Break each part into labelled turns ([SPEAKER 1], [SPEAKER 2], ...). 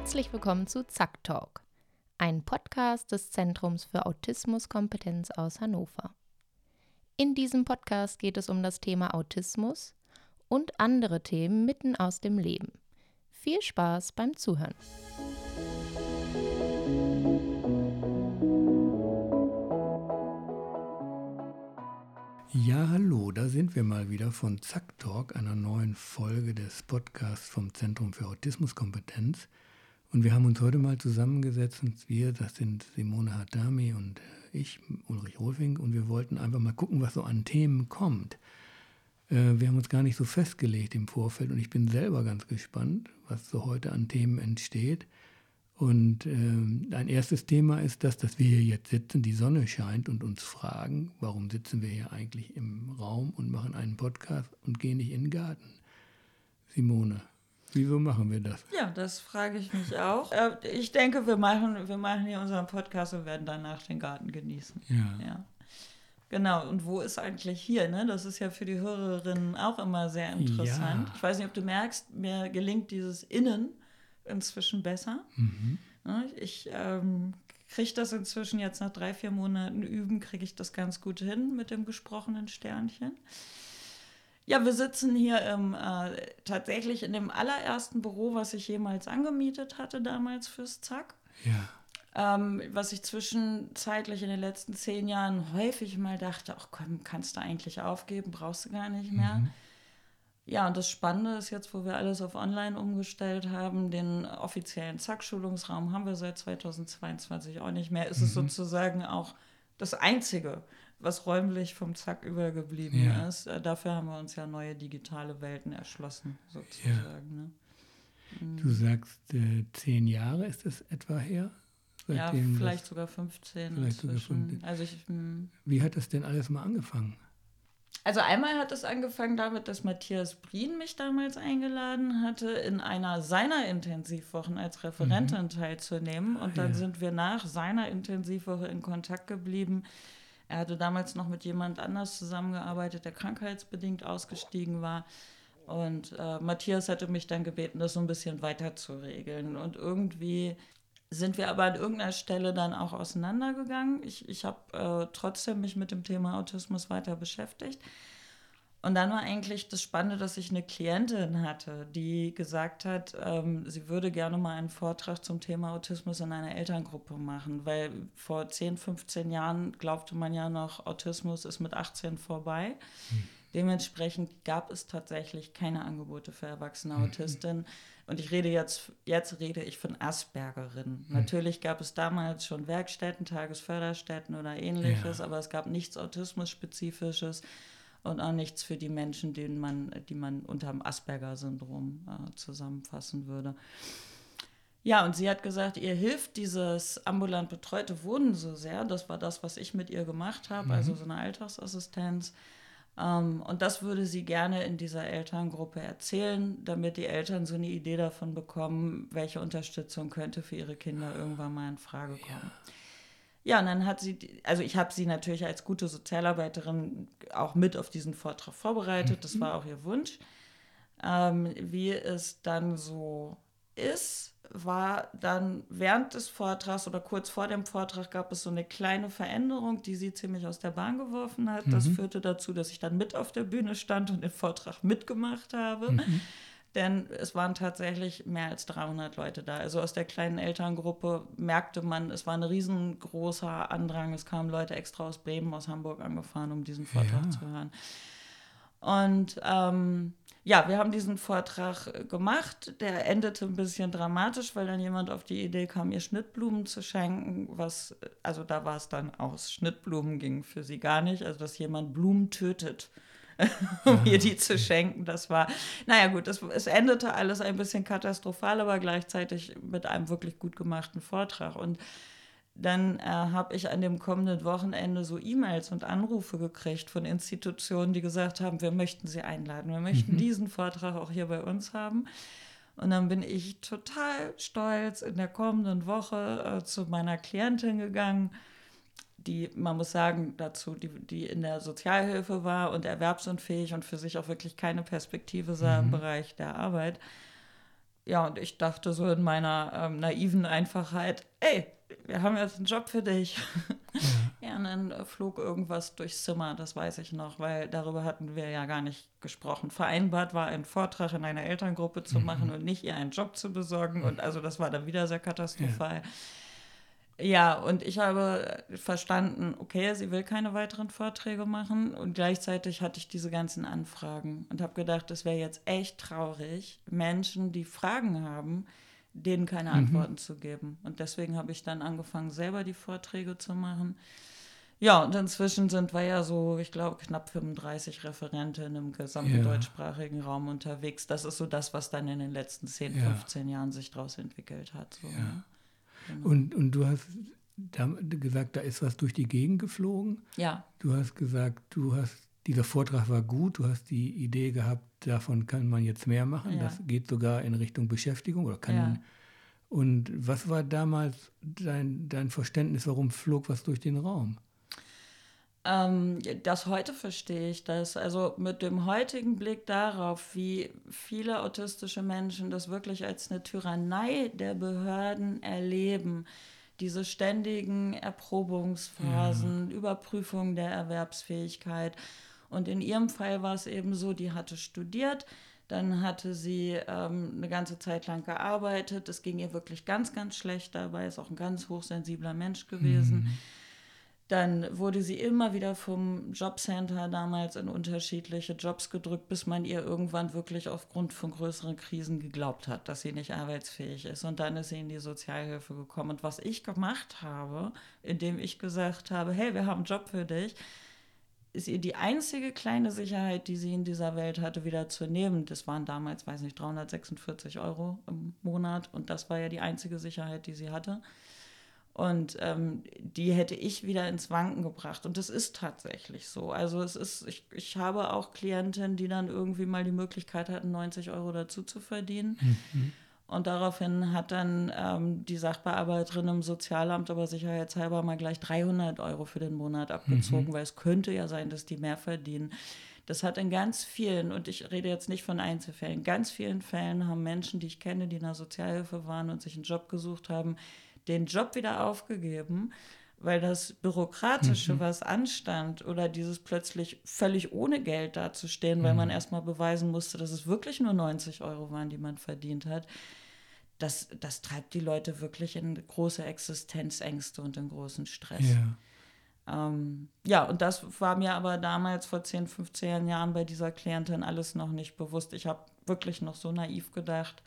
[SPEAKER 1] Herzlich willkommen zu Zack Talk, ein Podcast des Zentrums für Autismuskompetenz aus Hannover. In diesem Podcast geht es um das Thema Autismus und andere Themen mitten aus dem Leben. Viel Spaß beim Zuhören.
[SPEAKER 2] Ja, hallo, da sind wir mal wieder von Zack Talk, einer neuen Folge des Podcasts vom Zentrum für Autismuskompetenz. Und wir haben uns heute mal zusammengesetzt und wir, das sind Simone Hadami und ich, Ulrich Rolfing, und wir wollten einfach mal gucken, was so an Themen kommt. Äh, wir haben uns gar nicht so festgelegt im Vorfeld und ich bin selber ganz gespannt, was so heute an Themen entsteht. Und äh, ein erstes Thema ist das, dass wir hier jetzt sitzen, die Sonne scheint und uns fragen, warum sitzen wir hier eigentlich im Raum und machen einen Podcast und gehen nicht in den Garten. Simone, wieso machen wir das?
[SPEAKER 3] Ja, das frage ich mich auch. Äh, ich denke, wir machen, wir machen hier unseren Podcast und werden danach den Garten genießen.
[SPEAKER 2] Ja.
[SPEAKER 3] ja. Genau, und wo ist eigentlich hier? Ne? Das ist ja für die Hörerinnen auch immer sehr interessant.
[SPEAKER 2] Ja.
[SPEAKER 3] Ich weiß nicht, ob du merkst, mir gelingt dieses Innen inzwischen besser.
[SPEAKER 2] Mhm.
[SPEAKER 3] Ich ähm, kriege das inzwischen jetzt nach drei, vier Monaten Üben, kriege ich das ganz gut hin mit dem gesprochenen Sternchen. Ja, wir sitzen hier im, äh, tatsächlich in dem allerersten Büro, was ich jemals angemietet hatte damals fürs Zack.
[SPEAKER 2] Ja.
[SPEAKER 3] Ähm, was ich zwischenzeitlich in den letzten zehn Jahren häufig mal dachte, ach komm, kannst du eigentlich aufgeben, brauchst du gar nicht mehr.
[SPEAKER 2] Mhm.
[SPEAKER 3] Ja, und das Spannende ist jetzt, wo wir alles auf Online umgestellt haben, den offiziellen Zack-Schulungsraum haben wir seit 2022 auch nicht mehr. Ist es
[SPEAKER 2] Mhm.
[SPEAKER 3] sozusagen auch das Einzige, was räumlich vom Zack übergeblieben
[SPEAKER 2] Ja.
[SPEAKER 3] ist. Äh, Dafür haben wir uns ja neue digitale Welten erschlossen, sozusagen. Ne?
[SPEAKER 2] Du sagst, äh, zehn Jahre ist es etwa her?
[SPEAKER 3] Ja, vielleicht sogar 15
[SPEAKER 2] vielleicht sogar
[SPEAKER 3] inzwischen.
[SPEAKER 2] 15.
[SPEAKER 3] Also ich, hm.
[SPEAKER 2] Wie hat das denn alles mal angefangen?
[SPEAKER 3] Also einmal hat es angefangen damit, dass Matthias Brien mich damals eingeladen hatte, in einer seiner Intensivwochen als Referentin teilzunehmen. Und dann
[SPEAKER 2] Mhm. ja.
[SPEAKER 3] sind wir nach seiner Intensivwoche in Kontakt geblieben. Er hatte damals noch mit jemand anders zusammengearbeitet, der krankheitsbedingt ausgestiegen war. Und äh, Matthias hatte mich dann gebeten, das so ein bisschen weiter zu regeln. Und irgendwie sind wir aber an irgendeiner Stelle dann auch auseinandergegangen. Ich, ich habe äh, trotzdem mich mit dem Thema Autismus weiter beschäftigt. Und dann war eigentlich das Spannende, dass ich eine Klientin hatte, die gesagt hat, ähm, sie würde gerne mal einen Vortrag zum Thema Autismus in einer Elterngruppe machen, weil vor 10, 15 Jahren glaubte man ja noch, Autismus ist mit 18 vorbei. Dementsprechend gab es tatsächlich keine Angebote für erwachsene Autistinnen. Und ich rede jetzt, jetzt rede ich von Aspergerinnen. Natürlich gab es damals schon Werkstätten, Tagesförderstätten oder ähnliches,
[SPEAKER 2] Ja.
[SPEAKER 3] aber es gab nichts Autismus-spezifisches und auch nichts für die Menschen, denen man, die man unter dem Asperger-Syndrom äh, zusammenfassen würde. Ja, und sie hat gesagt, ihr hilft dieses ambulant betreute Wohnen so sehr. Das war das, was ich mit ihr gemacht habe, also so eine Alltagsassistenz. Ähm, und das würde sie gerne in dieser Elterngruppe erzählen, damit die Eltern so eine Idee davon bekommen, welche Unterstützung könnte für ihre Kinder irgendwann mal in Frage kommen. Ja, und dann hat sie, also ich habe sie natürlich als gute Sozialarbeiterin auch mit auf diesen Vortrag vorbereitet. Das war auch ihr Wunsch. Ähm, wie es dann so ist, war dann während des Vortrags oder kurz vor dem Vortrag gab es so eine kleine Veränderung, die sie ziemlich aus der Bahn geworfen hat. Das führte dazu, dass ich dann mit auf der Bühne stand und den Vortrag mitgemacht habe. Denn es waren tatsächlich mehr als 300 Leute da. Also aus der kleinen Elterngruppe merkte man, es war ein riesengroßer Andrang. Es kamen Leute extra aus Bremen, aus Hamburg angefahren, um diesen Vortrag
[SPEAKER 2] Ja.
[SPEAKER 3] zu hören. Und ähm, ja, wir haben diesen Vortrag gemacht. Der endete ein bisschen dramatisch, weil dann jemand auf die Idee kam, ihr Schnittblumen zu schenken. Was, also da war es dann aus. Schnittblumen ging für sie gar nicht. Also, dass jemand Blumen tötet, um ihr die zu schenken, das war, naja, gut, es, es endete alles ein bisschen katastrophal, aber gleichzeitig mit einem wirklich gut gemachten Vortrag. Und dann äh, habe ich an dem kommenden Wochenende so E-Mails und Anrufe gekriegt von Institutionen, die gesagt haben, wir möchten Sie einladen, wir möchten diesen Vortrag auch hier bei uns haben. Und dann bin ich total stolz in der kommenden Woche äh, zu meiner Klientin gegangen, die, man muss sagen, dazu, die, die in der Sozialhilfe war und erwerbsunfähig und für sich auch wirklich keine Perspektive sah im Bereich der Arbeit ja, und ich dachte so in meiner ähm, naiven Einfachheit, ey, wir haben jetzt einen Job für dich. Ja, ja und dann flog irgendwas durchs Zimmer, das weiß ich noch, weil darüber hatten wir ja gar nicht gesprochen. Vereinbart war, einen Vortrag in einer Elterngruppe zu mhm. machen und nicht ihr einen Job zu besorgen. Und also das war dann wieder sehr katastrophal. Ja. Ja, und ich habe verstanden, okay, sie will keine weiteren Vorträge machen und gleichzeitig hatte ich diese ganzen Anfragen und habe gedacht, es wäre jetzt echt traurig, Menschen, die Fragen haben, denen keine mhm. Antworten zu geben. Und deswegen habe ich dann angefangen, selber die Vorträge zu machen. Ja, und inzwischen sind wir ja so, ich glaube, knapp 35 Referenten im gesamten ja. deutschsprachigen Raum unterwegs. Das ist so das, was dann in den letzten 10, ja. 15 Jahren sich daraus entwickelt hat. So,
[SPEAKER 2] ja. Ne? Genau. Und, und du hast gesagt, da ist was durch die Gegend geflogen.
[SPEAKER 3] Ja.
[SPEAKER 2] Du hast gesagt, du hast, dieser Vortrag war gut, du hast die Idee gehabt, davon kann man jetzt mehr machen. Ja. Das geht sogar in Richtung Beschäftigung oder kann ja. Und was war damals dein, dein Verständnis, warum flog was durch den Raum?
[SPEAKER 3] Ähm, das heute verstehe ich das. Also mit dem heutigen Blick darauf, wie viele autistische Menschen das wirklich als eine Tyrannei der Behörden erleben, diese ständigen Erprobungsphasen, ja. Überprüfung der Erwerbsfähigkeit. Und in ihrem Fall war es eben so, die hatte studiert, dann hatte sie ähm, eine ganze Zeit lang gearbeitet. Es ging ihr wirklich ganz, ganz schlecht dabei, ist auch ein ganz hochsensibler Mensch gewesen. Mhm dann wurde sie immer wieder vom Jobcenter damals in unterschiedliche Jobs gedrückt, bis man ihr irgendwann wirklich aufgrund von größeren Krisen geglaubt hat, dass sie nicht arbeitsfähig ist. Und dann ist sie in die Sozialhilfe gekommen. Und was ich gemacht habe, indem ich gesagt habe, hey, wir haben einen Job für dich, ist ihr die einzige kleine Sicherheit, die sie in dieser Welt hatte, wieder zu nehmen. Das waren damals, weiß nicht, 346 Euro im Monat. Und das war ja die einzige Sicherheit, die sie hatte und ähm, die hätte ich wieder ins Wanken gebracht. Und das ist tatsächlich so. Also es ist, ich, ich habe auch Klientinnen, die dann irgendwie mal die Möglichkeit hatten, 90 Euro dazu zu verdienen. Mhm. Und daraufhin hat dann ähm, die Sachbearbeiterin im Sozialamt aber sicherheitshalber mal gleich 300 Euro für den Monat abgezogen, mhm. weil es könnte ja sein, dass die mehr verdienen. Das hat in ganz vielen, und ich rede jetzt nicht von Einzelfällen, in ganz vielen Fällen haben Menschen, die ich kenne, die in der Sozialhilfe waren und sich einen Job gesucht haben, den Job wieder aufgegeben, weil das Bürokratische, mhm. was anstand, oder dieses plötzlich völlig ohne Geld dazustehen, mhm. weil man erstmal beweisen musste, dass es wirklich nur 90 Euro waren, die man verdient hat, das, das treibt die Leute wirklich in große Existenzängste und in großen Stress. Ja. Ähm, ja, und das war mir aber damals vor 10, 15 Jahren bei dieser Klientin alles noch nicht bewusst. Ich habe wirklich noch so naiv gedacht,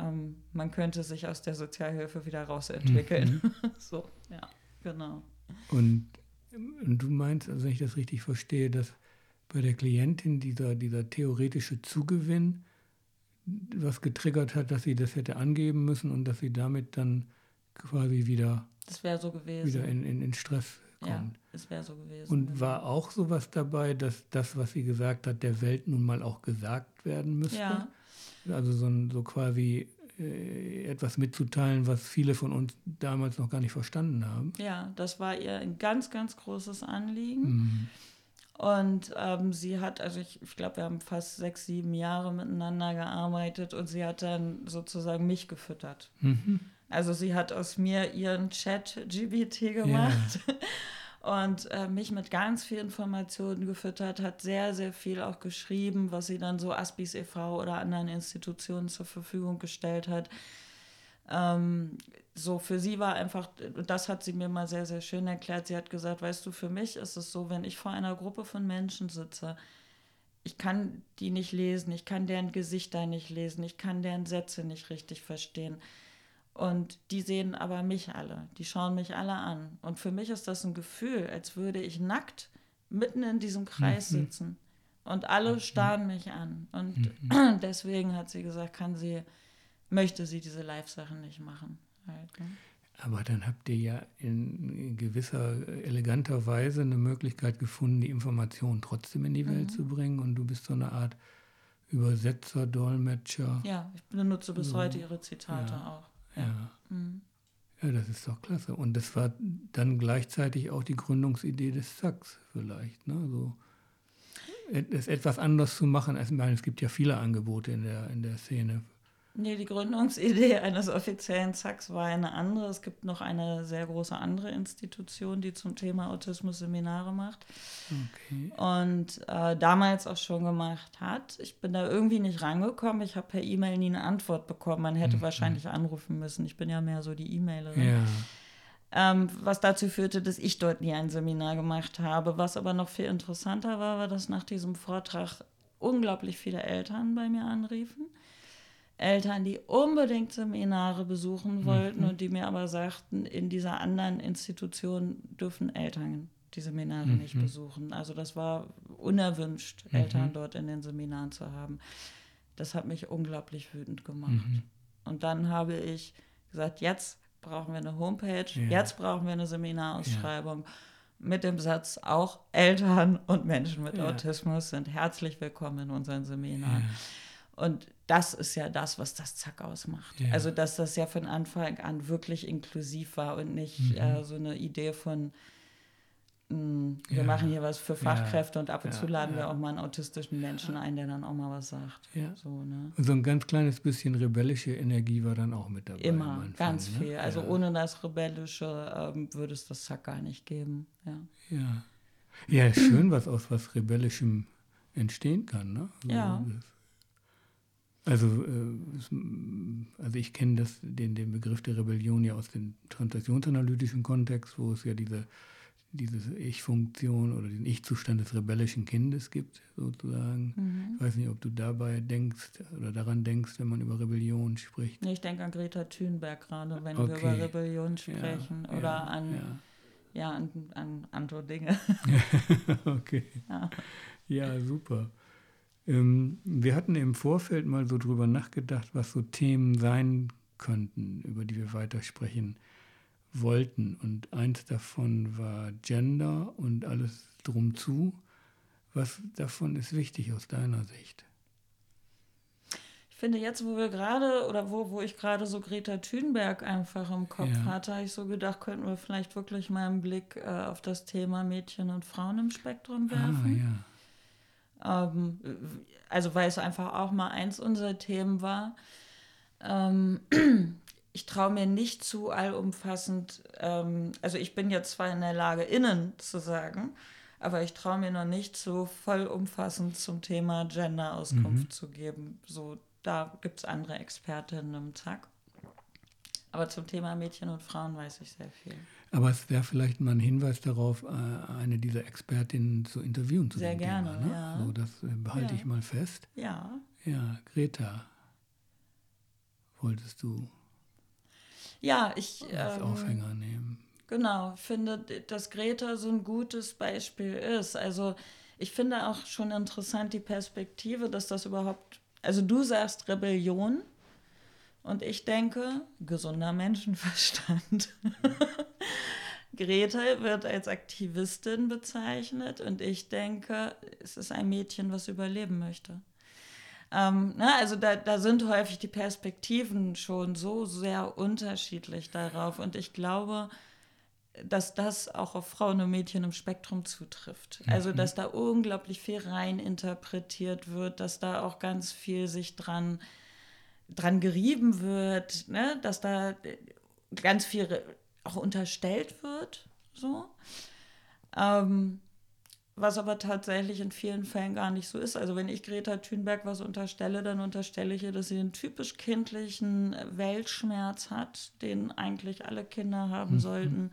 [SPEAKER 3] ähm, man könnte sich aus der Sozialhilfe wieder rausentwickeln. Mhm. so, ja, genau.
[SPEAKER 2] Und, und, du meinst, also wenn ich das richtig verstehe, dass bei der Klientin dieser, dieser theoretische Zugewinn was getriggert hat, dass sie das hätte angeben müssen und dass sie damit dann quasi wieder,
[SPEAKER 3] das so gewesen.
[SPEAKER 2] wieder in, in, in Stress kommt.
[SPEAKER 3] Ja, es wäre so gewesen.
[SPEAKER 2] Und war auch sowas dabei, dass das, was sie gesagt hat, der Welt nun mal auch gesagt werden müsste? Ja, also so, so quasi äh, etwas mitzuteilen, was viele von uns damals noch gar nicht verstanden haben.
[SPEAKER 3] Ja, das war ihr ein ganz, ganz großes Anliegen. Mhm. Und ähm, sie hat, also ich, ich glaube, wir haben fast sechs, sieben Jahre miteinander gearbeitet und sie hat dann sozusagen mich gefüttert. Mhm. Also sie hat aus mir ihren Chat-GBT gemacht. Ja. und äh, mich mit ganz viel Informationen gefüttert, hat sehr, sehr viel auch geschrieben, was sie dann so Aspis e.V. oder anderen Institutionen zur Verfügung gestellt hat. Ähm, so für sie war einfach, das hat sie mir mal sehr, sehr schön erklärt. Sie hat gesagt, weißt du, für mich ist es so, wenn ich vor einer Gruppe von Menschen sitze, ich kann die nicht lesen, ich kann deren Gesichter nicht lesen, ich kann deren Sätze nicht richtig verstehen. Und die sehen aber mich alle, die schauen mich alle an. Und für mich ist das ein Gefühl, als würde ich nackt mitten in diesem Kreis mhm. sitzen. Und alle mhm. starren mich an. Und mhm. deswegen hat sie gesagt, kann sie, möchte sie diese Live-Sachen nicht machen. Halt, ne?
[SPEAKER 2] Aber dann habt ihr ja in gewisser, eleganter Weise eine Möglichkeit gefunden, die Information trotzdem in die Welt mhm. zu bringen. Und du bist so eine Art Übersetzer, Dolmetscher.
[SPEAKER 3] Ja, ich benutze bis so. heute ihre Zitate ja. auch.
[SPEAKER 2] Ja. Mhm. Ja, das ist doch klasse. Und das war dann gleichzeitig auch die Gründungsidee des Sachs vielleicht. Ne? So, es etwas anders zu machen. Ich meine, es gibt ja viele Angebote in der, in der Szene.
[SPEAKER 3] Nee, die Gründungsidee eines offiziellen Zacks war eine andere. Es gibt noch eine sehr große andere Institution, die zum Thema Autismus Seminare macht. Okay. Und äh, damals auch schon gemacht hat. Ich bin da irgendwie nicht rangekommen. Ich habe per E-Mail nie eine Antwort bekommen. Man hätte mhm. wahrscheinlich anrufen müssen. Ich bin ja mehr so die E-Mailerin. Ja. Ähm, was dazu führte, dass ich dort nie ein Seminar gemacht habe. Was aber noch viel interessanter war, war, dass nach diesem Vortrag unglaublich viele Eltern bei mir anriefen Eltern, die unbedingt Seminare besuchen wollten mhm. und die mir aber sagten, in dieser anderen Institution dürfen Eltern die Seminare mhm. nicht besuchen. Also das war unerwünscht, mhm. Eltern dort in den Seminaren zu haben. Das hat mich unglaublich wütend gemacht. Mhm. Und dann habe ich gesagt, jetzt brauchen wir eine Homepage, ja. jetzt brauchen wir eine Seminarausschreibung. Ja. Mit dem Satz, auch Eltern und Menschen mit ja. Autismus sind herzlich willkommen in unseren Seminaren. Und das ist ja das, was das Zack ausmacht. Ja. Also, dass das ja von Anfang an wirklich inklusiv war und nicht mhm. äh, so eine Idee von, mh, hm, wir ja. machen hier was für Fachkräfte ja. und ab und zu laden wir auch mal einen autistischen Menschen ein, der dann auch mal was sagt.
[SPEAKER 2] So, ne? so ein ganz kleines bisschen rebellische Energie war dann auch mit dabei.
[SPEAKER 3] Immer, ganz ne? viel. Also ohne das Rebellische ähm, würde es das Zack gar nicht geben. Ja.
[SPEAKER 2] Ja, schön, was aus was Rebellischem entstehen kann. Ne?
[SPEAKER 3] Also, ja.
[SPEAKER 2] Also, äh, also ich kenne den, den Begriff der Rebellion ja aus dem transaktionsanalytischen Kontext, wo es ja diese, diese Ich-Funktion oder den Ich-Zustand des rebellischen Kindes gibt, sozusagen. Mhm. Ich weiß nicht, ob du dabei denkst oder daran denkst, wenn man über Rebellion spricht.
[SPEAKER 3] Ich denke an Greta Thunberg gerade, wenn okay. wir über Rebellion sprechen ja, oder ja, an, ja. ja. an, an andere Dinge.
[SPEAKER 2] okay. Ja. super. Ähm, wir hatten im Vorfeld mal so drüber nachgedacht, was so Themen sein könnten, über die wir weitersprechen wollten. Und eins davon war Gender und alles drum zu. Was davon ist wichtig aus deiner Sicht?
[SPEAKER 3] Ich finde jetzt, wo wir gerade oder wo, wo ich gerade so Greta Thunberg einfach im Kopf ja. hatte, habe ich so gedacht, könnten wir vielleicht wirklich mal einen Blick äh, auf das Thema Mädchen und Frauen im Spektrum ah, werfen. Ah, ja. Ähm, also weil es einfach auch mal eins unserer Themen war. Ähm, ich traue mir nicht zu allumfassend, ähm, also ich bin jetzt zwar in der Lage, innen zu sagen, aber ich traue mir noch nicht so vollumfassend zum Thema Gender Auskunft mhm. zu geben. So, da gibt es andere Expertinnen im Zack. Aber zum Thema Mädchen und Frauen weiß ich sehr viel.
[SPEAKER 2] Aber es wäre vielleicht mal ein Hinweis darauf, äh, eine dieser Expertinnen zu interviewen zu
[SPEAKER 3] Sehr gerne,
[SPEAKER 2] Thema, ne?
[SPEAKER 3] ja.
[SPEAKER 2] So, das äh, behalte ja. ich mal fest.
[SPEAKER 3] Ja.
[SPEAKER 2] Ja, Greta, wolltest du
[SPEAKER 3] ja, ich,
[SPEAKER 2] als ähm, Aufhänger nehmen?
[SPEAKER 3] Genau, finde, dass Greta so ein gutes Beispiel ist. Also ich finde auch schon interessant die Perspektive, dass das überhaupt, also du sagst Rebellion, und ich denke, gesunder Menschenverstand. Grete wird als Aktivistin bezeichnet und ich denke, es ist ein Mädchen, was überleben möchte. Ähm, ne, also da, da sind häufig die Perspektiven schon so sehr unterschiedlich darauf und ich glaube, dass das auch auf Frauen und Mädchen im Spektrum zutrifft. Also dass da unglaublich viel rein interpretiert wird, dass da auch ganz viel sich dran dran gerieben wird, ne? dass da ganz viel auch unterstellt wird. So. Ähm, was aber tatsächlich in vielen Fällen gar nicht so ist. Also wenn ich Greta Thunberg was unterstelle, dann unterstelle ich ihr, dass sie einen typisch kindlichen Weltschmerz hat, den eigentlich alle Kinder haben mhm. sollten,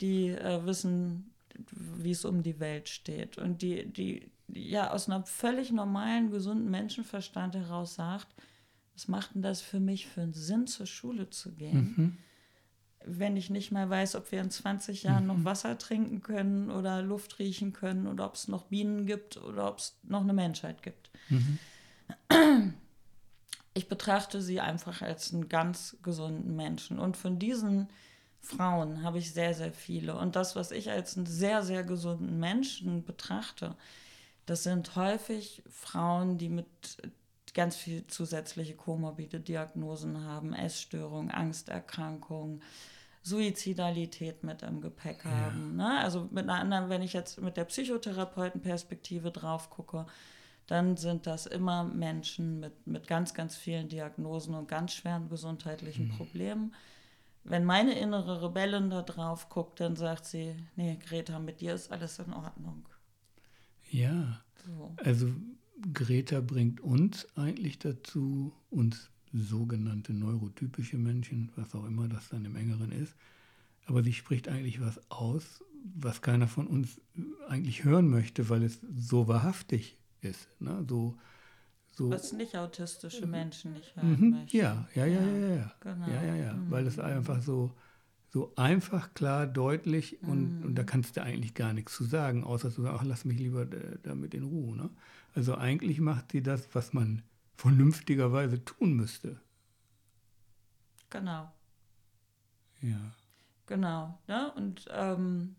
[SPEAKER 3] die äh, wissen, wie es um die Welt steht. Und die, die, die ja aus einem völlig normalen, gesunden Menschenverstand heraus sagt, was macht denn das für mich für einen Sinn, zur Schule zu gehen? Mhm. Wenn ich nicht mehr weiß, ob wir in 20 Jahren mhm. noch Wasser trinken können oder Luft riechen können oder ob es noch Bienen gibt oder ob es noch eine Menschheit gibt. Mhm. Ich betrachte sie einfach als einen ganz gesunden Menschen. Und von diesen Frauen habe ich sehr, sehr viele. Und das, was ich als einen sehr, sehr gesunden Menschen betrachte, das sind häufig Frauen, die mit ganz viel zusätzliche komorbide Diagnosen haben, Essstörung, Angsterkrankung, Suizidalität mit im Gepäck ja. haben. Ne? Also mit einer anderen, wenn ich jetzt mit der Psychotherapeutenperspektive drauf gucke, dann sind das immer Menschen mit, mit ganz, ganz vielen Diagnosen und ganz schweren gesundheitlichen mhm. Problemen. Wenn meine innere Rebellin da drauf guckt, dann sagt sie, nee, Greta, mit dir ist alles in Ordnung.
[SPEAKER 2] Ja, so. also Greta bringt uns eigentlich dazu, uns sogenannte neurotypische Menschen, was auch immer das dann im engeren ist, aber sie spricht eigentlich was aus, was keiner von uns eigentlich hören möchte, weil es so wahrhaftig ist. Ne? So, so,
[SPEAKER 3] was nicht autistische Menschen nicht hören mhm, möchten.
[SPEAKER 2] Ja, ja, ja, ja, ja. Ja, genau. ja, ja, ja. Mhm. weil es einfach so, so einfach, klar, deutlich und, mhm. und da kannst du eigentlich gar nichts zu sagen, außer zu sagen, ach, lass mich lieber damit in Ruhe. Ne? Also eigentlich macht sie das, was man vernünftigerweise tun müsste.
[SPEAKER 3] Genau.
[SPEAKER 2] Ja.
[SPEAKER 3] Genau. Ne? Und ähm,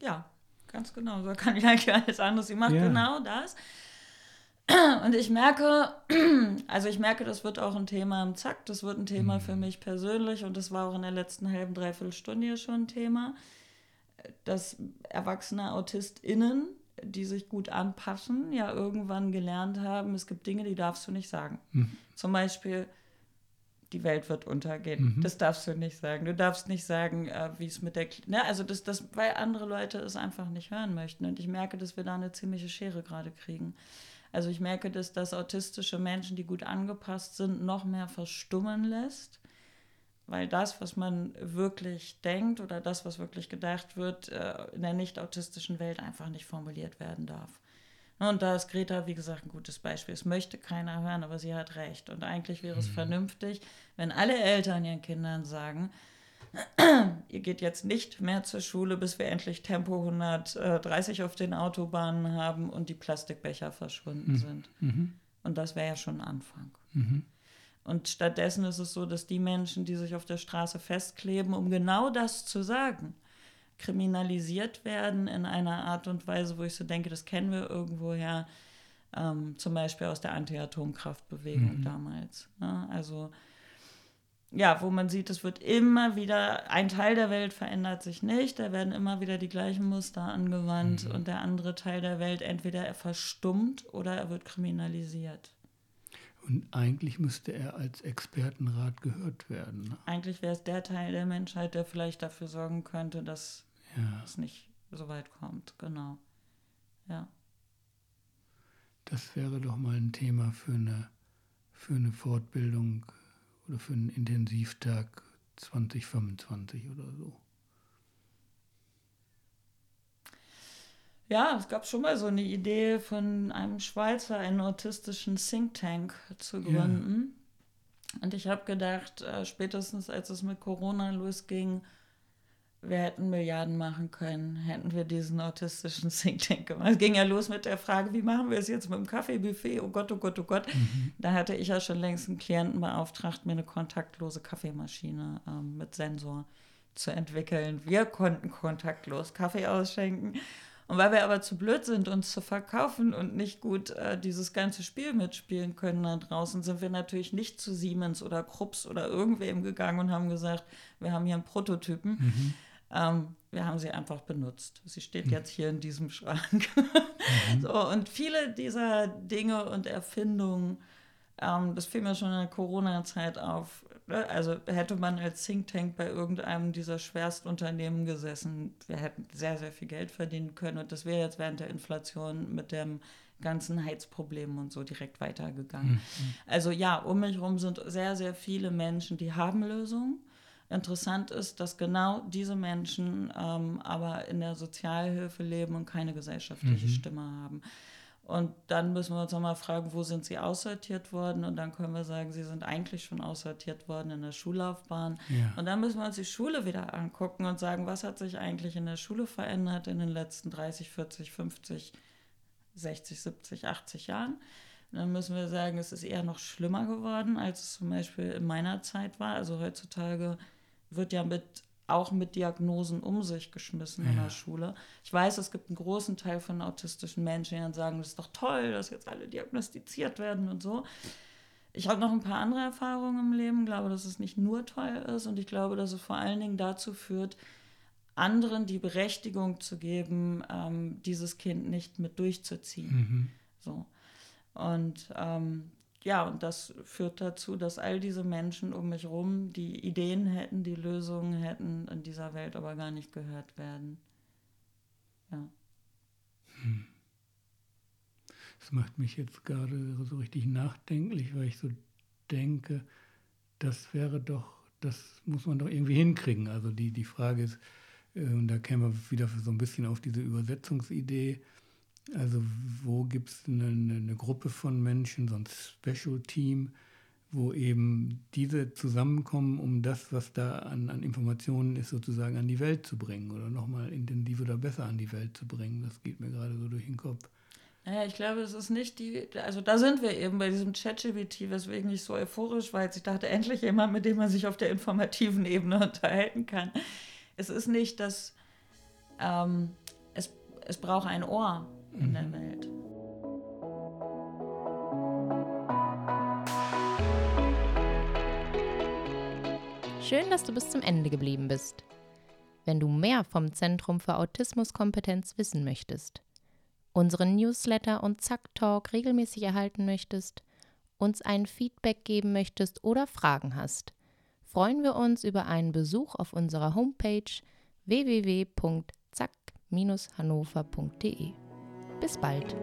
[SPEAKER 3] ja, ganz genau. So kann ich eigentlich alles anderes. Sie macht ja. genau das. Und ich merke, also ich merke, das wird auch ein Thema im Zack, das wird ein Thema mhm. für mich persönlich und das war auch in der letzten halben, dreiviertel Stunde hier schon ein Thema, dass erwachsene AutistInnen, die sich gut anpassen, ja irgendwann gelernt haben, es gibt Dinge, die darfst du nicht sagen. Mhm. Zum Beispiel, die Welt wird untergehen. Mhm. Das darfst du nicht sagen. Du darfst nicht sagen, äh, wie es mit der, ne, also das, das, weil andere Leute es einfach nicht hören möchten. Und ich merke, dass wir da eine ziemliche Schere gerade kriegen. Also ich merke, dass das autistische Menschen, die gut angepasst sind, noch mehr verstummen lässt, weil das, was man wirklich denkt oder das, was wirklich gedacht wird, äh, in der nicht autistischen Welt einfach nicht formuliert werden darf. Und da ist Greta, wie gesagt, ein gutes Beispiel. Es möchte keiner hören, aber sie hat recht. Und eigentlich wäre es mhm. vernünftig, wenn alle Eltern ihren Kindern sagen, ihr geht jetzt nicht mehr zur Schule, bis wir endlich Tempo 130 auf den Autobahnen haben und die Plastikbecher verschwunden mhm. sind. Mhm. Und das wäre ja schon ein Anfang. Mhm. Und stattdessen ist es so, dass die Menschen, die sich auf der Straße festkleben, um genau das zu sagen, kriminalisiert werden in einer Art und Weise, wo ich so denke, das kennen wir irgendwoher, ähm, zum Beispiel aus der Anti-Atomkraftbewegung mhm. damals. Ne? Also ja, wo man sieht, es wird immer wieder, ein Teil der Welt verändert sich nicht, da werden immer wieder die gleichen Muster angewandt mhm. und der andere Teil der Welt entweder er verstummt oder er wird kriminalisiert.
[SPEAKER 2] Und eigentlich müsste er als Expertenrat gehört werden.
[SPEAKER 3] Eigentlich wäre es der Teil der Menschheit, der vielleicht dafür sorgen könnte, dass ja. es nicht so weit kommt. Genau. Ja.
[SPEAKER 2] Das wäre doch mal ein Thema für eine, für eine Fortbildung oder für einen Intensivtag 2025 oder so.
[SPEAKER 3] Ja, es gab schon mal so eine Idee von einem Schweizer, einen autistischen Think Tank zu gründen. Ja. Und ich habe gedacht, äh, spätestens als es mit Corona losging, wir hätten Milliarden machen können, hätten wir diesen autistischen Think Tank gemacht. Es ging ja los mit der Frage, wie machen wir es jetzt mit dem Kaffeebuffet? Oh Gott, oh Gott, oh Gott. Mhm. Da hatte ich ja schon längst einen Klienten beauftragt, mir eine kontaktlose Kaffeemaschine ähm, mit Sensor zu entwickeln. Wir konnten kontaktlos Kaffee ausschenken. Und weil wir aber zu blöd sind, uns zu verkaufen und nicht gut äh, dieses ganze Spiel mitspielen können da draußen, sind wir natürlich nicht zu Siemens oder Krupps oder irgendwem gegangen und haben gesagt, wir haben hier einen Prototypen. Mhm ähm, wir haben sie einfach benutzt. Sie steht jetzt hier in diesem Schrank. Mhm. so, und viele dieser Dinge und Erfindungen, ähm, das fiel mir schon in der Corona-Zeit auf. Ne? Also hätte man als Think Tank bei irgendeinem dieser Schwerstunternehmen gesessen, wir hätten sehr, sehr viel Geld verdienen können. Und das wäre jetzt während der Inflation mit dem ganzen Heizproblemen und so direkt weitergegangen. Mhm. Also ja, um mich herum sind sehr, sehr viele Menschen, die haben Lösungen Interessant ist, dass genau diese Menschen ähm, aber in der Sozialhilfe leben und keine gesellschaftliche mhm. Stimme haben. Und dann müssen wir uns nochmal fragen, wo sind sie aussortiert worden? Und dann können wir sagen, sie sind eigentlich schon aussortiert worden in der Schullaufbahn. Ja. Und dann müssen wir uns die Schule wieder angucken und sagen, was hat sich eigentlich in der Schule verändert in den letzten 30, 40, 50, 60, 70, 80 Jahren? Und dann müssen wir sagen, es ist eher noch schlimmer geworden, als es zum Beispiel in meiner Zeit war. Also heutzutage wird ja mit auch mit Diagnosen um sich geschmissen ja. in der Schule. Ich weiß, es gibt einen großen Teil von autistischen Menschen, die dann sagen, das ist doch toll, dass jetzt alle diagnostiziert werden und so. Ich habe noch ein paar andere Erfahrungen im Leben, glaube, dass es nicht nur toll ist und ich glaube, dass es vor allen Dingen dazu führt, anderen die Berechtigung zu geben, ähm, dieses Kind nicht mit durchzuziehen. Mhm. So. Und ähm, ja, und das führt dazu, dass all diese Menschen um mich herum die Ideen hätten, die Lösungen hätten, in dieser Welt aber gar nicht gehört werden. Ja. Hm.
[SPEAKER 2] Das macht mich jetzt gerade so richtig nachdenklich, weil ich so denke, das wäre doch, das muss man doch irgendwie hinkriegen. Also die, die Frage ist, äh, und da kämen wir wieder so ein bisschen auf diese Übersetzungsidee, also wo gibt es eine, eine, Gruppe von Menschen, so ein Special Team, wo eben diese zusammenkommen, um das, was da an, an Informationen ist, sozusagen an die Welt zu bringen oder nochmal intensiv oder besser an die Welt zu bringen. Das geht mir gerade so durch den Kopf.
[SPEAKER 3] Naja, ich glaube, es ist nicht die, also da sind wir eben bei diesem ChatGPT, weswegen ich so euphorisch war, als ich dachte, endlich jemand, mit dem man sich auf der informativen Ebene unterhalten kann. Es ist nicht das, ähm, es, es braucht ein Ohr in mhm. der Welt.
[SPEAKER 1] Schön, dass du bis zum Ende geblieben bist. Wenn du mehr vom Zentrum für Autismuskompetenz wissen möchtest, unseren Newsletter und Zack Talk regelmäßig erhalten möchtest, uns ein Feedback geben möchtest oder Fragen hast, freuen wir uns über einen Besuch auf unserer Homepage www.zack-hannover.de. Bis bald.